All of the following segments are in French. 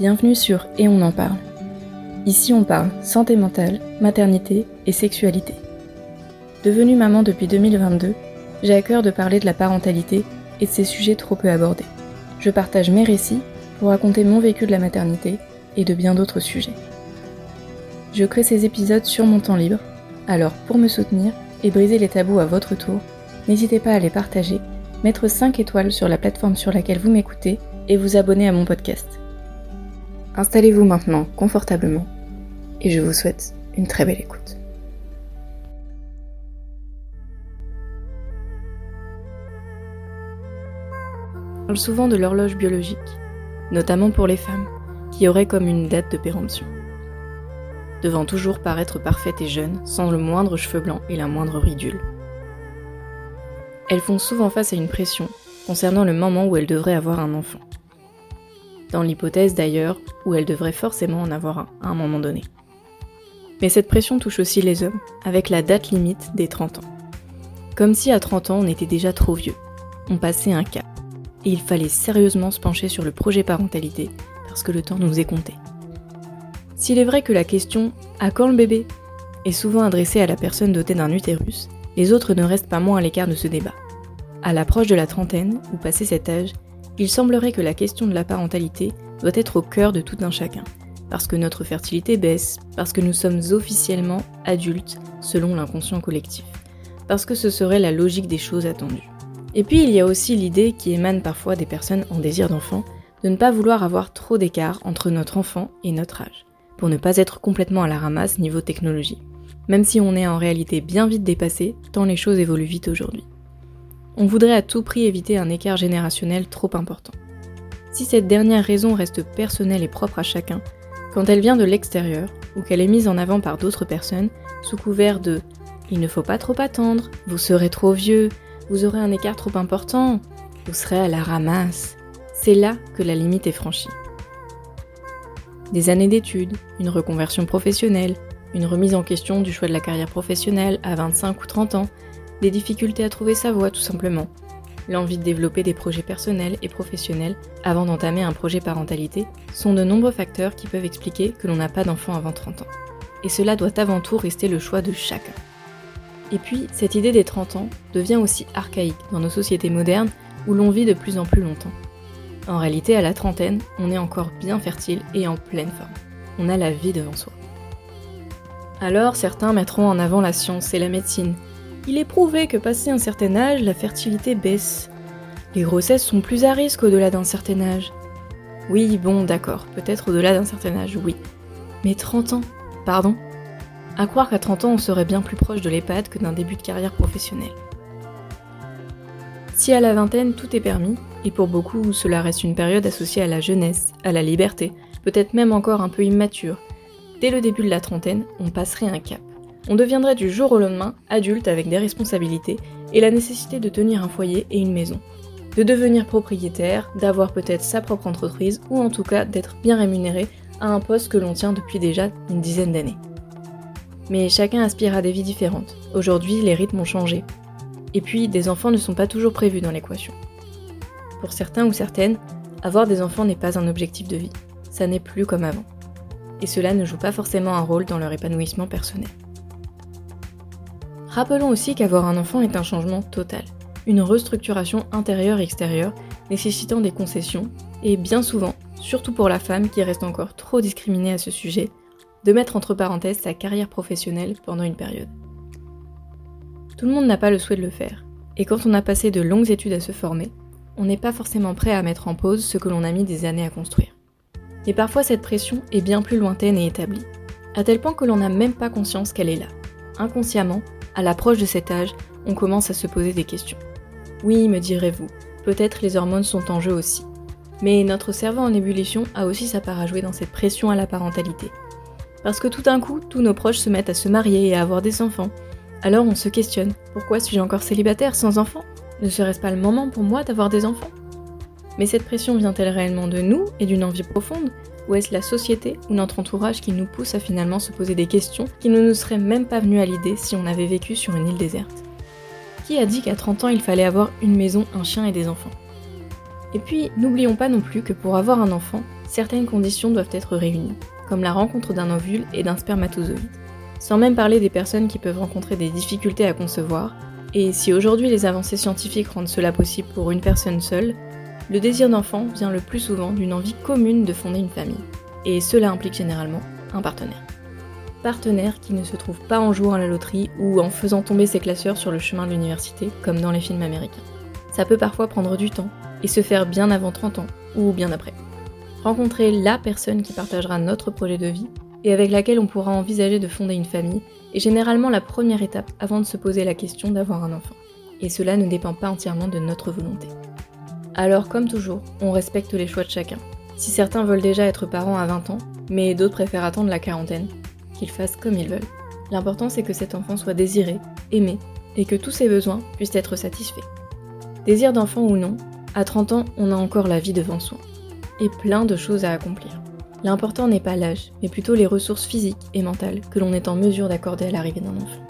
Bienvenue sur Et on en parle. Ici on parle santé mentale, maternité et sexualité. Devenue maman depuis 2022, j'ai à cœur de parler de la parentalité et de ces sujets trop peu abordés. Je partage mes récits pour raconter mon vécu de la maternité et de bien d'autres sujets. Je crée ces épisodes sur mon temps libre, alors pour me soutenir et briser les tabous à votre tour, n'hésitez pas à les partager, mettre 5 étoiles sur la plateforme sur laquelle vous m'écoutez et vous abonner à mon podcast. Installez-vous maintenant confortablement et je vous souhaite une très belle écoute. On parle souvent de l'horloge biologique, notamment pour les femmes, qui auraient comme une date de péremption. Devant toujours paraître parfaite et jeune, sans le moindre cheveu blanc et la moindre ridule. Elles font souvent face à une pression concernant le moment où elles devraient avoir un enfant dans l'hypothèse d'ailleurs où elle devrait forcément en avoir un à un moment donné. Mais cette pression touche aussi les hommes, avec la date limite des 30 ans. Comme si à 30 ans on était déjà trop vieux, on passait un cap, et il fallait sérieusement se pencher sur le projet parentalité, parce que le temps nous est compté. S'il est vrai que la question à quand le bébé? est souvent adressée à la personne dotée d'un utérus, les autres ne restent pas moins à l'écart de ce débat. À l'approche de la trentaine, ou passé cet âge, il semblerait que la question de la parentalité doit être au cœur de tout un chacun, parce que notre fertilité baisse, parce que nous sommes officiellement adultes selon l'inconscient collectif, parce que ce serait la logique des choses attendues. Et puis il y a aussi l'idée qui émane parfois des personnes en désir d'enfant de ne pas vouloir avoir trop d'écart entre notre enfant et notre âge, pour ne pas être complètement à la ramasse niveau technologie, même si on est en réalité bien vite dépassé tant les choses évoluent vite aujourd'hui on voudrait à tout prix éviter un écart générationnel trop important. Si cette dernière raison reste personnelle et propre à chacun, quand elle vient de l'extérieur ou qu'elle est mise en avant par d'autres personnes sous couvert de il ne faut pas trop attendre, vous serez trop vieux, vous aurez un écart trop important, vous serez à la ramasse, c'est là que la limite est franchie. Des années d'études, une reconversion professionnelle, une remise en question du choix de la carrière professionnelle à 25 ou 30 ans, des difficultés à trouver sa voie tout simplement, l'envie de développer des projets personnels et professionnels avant d'entamer un projet parentalité sont de nombreux facteurs qui peuvent expliquer que l'on n'a pas d'enfant avant 30 ans. Et cela doit avant tout rester le choix de chacun. Et puis, cette idée des 30 ans devient aussi archaïque dans nos sociétés modernes où l'on vit de plus en plus longtemps. En réalité, à la trentaine, on est encore bien fertile et en pleine forme. On a la vie devant soi. Alors, certains mettront en avant la science et la médecine, il est prouvé que passé un certain âge, la fertilité baisse. Les grossesses sont plus à risque au-delà d'un certain âge. Oui, bon, d'accord, peut-être au-delà d'un certain âge, oui. Mais 30 ans, pardon À croire qu'à 30 ans, on serait bien plus proche de l'EHPAD que d'un début de carrière professionnelle. Si à la vingtaine, tout est permis, et pour beaucoup, cela reste une période associée à la jeunesse, à la liberté, peut-être même encore un peu immature, dès le début de la trentaine, on passerait un cap on deviendrait du jour au lendemain adulte avec des responsabilités et la nécessité de tenir un foyer et une maison. De devenir propriétaire, d'avoir peut-être sa propre entreprise ou en tout cas d'être bien rémunéré à un poste que l'on tient depuis déjà une dizaine d'années. Mais chacun aspire à des vies différentes. Aujourd'hui, les rythmes ont changé. Et puis, des enfants ne sont pas toujours prévus dans l'équation. Pour certains ou certaines, avoir des enfants n'est pas un objectif de vie. Ça n'est plus comme avant. Et cela ne joue pas forcément un rôle dans leur épanouissement personnel. Rappelons aussi qu'avoir un enfant est un changement total, une restructuration intérieure-extérieure nécessitant des concessions, et bien souvent, surtout pour la femme qui reste encore trop discriminée à ce sujet, de mettre entre parenthèses sa carrière professionnelle pendant une période. Tout le monde n'a pas le souhait de le faire, et quand on a passé de longues études à se former, on n'est pas forcément prêt à mettre en pause ce que l'on a mis des années à construire. Et parfois cette pression est bien plus lointaine et établie, à tel point que l'on n'a même pas conscience qu'elle est là. Inconsciemment, à l'approche de cet âge, on commence à se poser des questions. Oui, me direz-vous, peut-être les hormones sont en jeu aussi. Mais notre cerveau en ébullition a aussi sa part à jouer dans cette pression à la parentalité. Parce que tout d'un coup, tous nos proches se mettent à se marier et à avoir des enfants. Alors on se questionne, pourquoi suis-je encore célibataire sans enfants Ne serait-ce pas le moment pour moi d'avoir des enfants? Mais cette pression vient-elle réellement de nous et d'une envie profonde? Ou est-ce la société ou notre entourage qui nous pousse à finalement se poser des questions qui ne nous seraient même pas venues à l'idée si on avait vécu sur une île déserte? Qui a dit qu'à 30 ans il fallait avoir une maison, un chien et des enfants? Et puis, n'oublions pas non plus que pour avoir un enfant, certaines conditions doivent être réunies, comme la rencontre d'un ovule et d'un spermatozoïde. Sans même parler des personnes qui peuvent rencontrer des difficultés à concevoir, et si aujourd'hui les avancées scientifiques rendent cela possible pour une personne seule, le désir d'enfant vient le plus souvent d'une envie commune de fonder une famille, et cela implique généralement un partenaire. Partenaire qui ne se trouve pas en jouant à la loterie ou en faisant tomber ses classeurs sur le chemin de l'université, comme dans les films américains. Ça peut parfois prendre du temps, et se faire bien avant 30 ans, ou bien après. Rencontrer la personne qui partagera notre projet de vie, et avec laquelle on pourra envisager de fonder une famille, est généralement la première étape avant de se poser la question d'avoir un enfant. Et cela ne dépend pas entièrement de notre volonté. Alors comme toujours, on respecte les choix de chacun. Si certains veulent déjà être parents à 20 ans, mais d'autres préfèrent attendre la quarantaine, qu'ils fassent comme ils veulent. L'important c'est que cet enfant soit désiré, aimé, et que tous ses besoins puissent être satisfaits. Désir d'enfant ou non, à 30 ans, on a encore la vie devant soi. Et plein de choses à accomplir. L'important n'est pas l'âge, mais plutôt les ressources physiques et mentales que l'on est en mesure d'accorder à l'arrivée d'un enfant.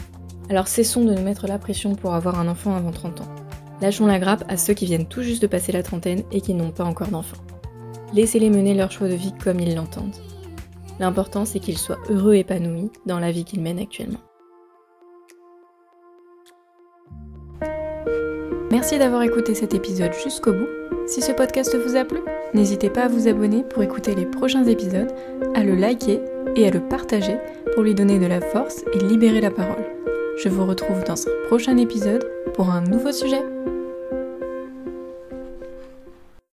Alors cessons de nous mettre la pression pour avoir un enfant avant 30 ans. Lâchons la grappe à ceux qui viennent tout juste de passer la trentaine et qui n'ont pas encore d'enfant. Laissez-les mener leur choix de vie comme ils l'entendent. L'important c'est qu'ils soient heureux et épanouis dans la vie qu'ils mènent actuellement. Merci d'avoir écouté cet épisode jusqu'au bout. Si ce podcast vous a plu, n'hésitez pas à vous abonner pour écouter les prochains épisodes, à le liker et à le partager pour lui donner de la force et libérer la parole. Je vous retrouve dans un prochain épisode pour un nouveau sujet.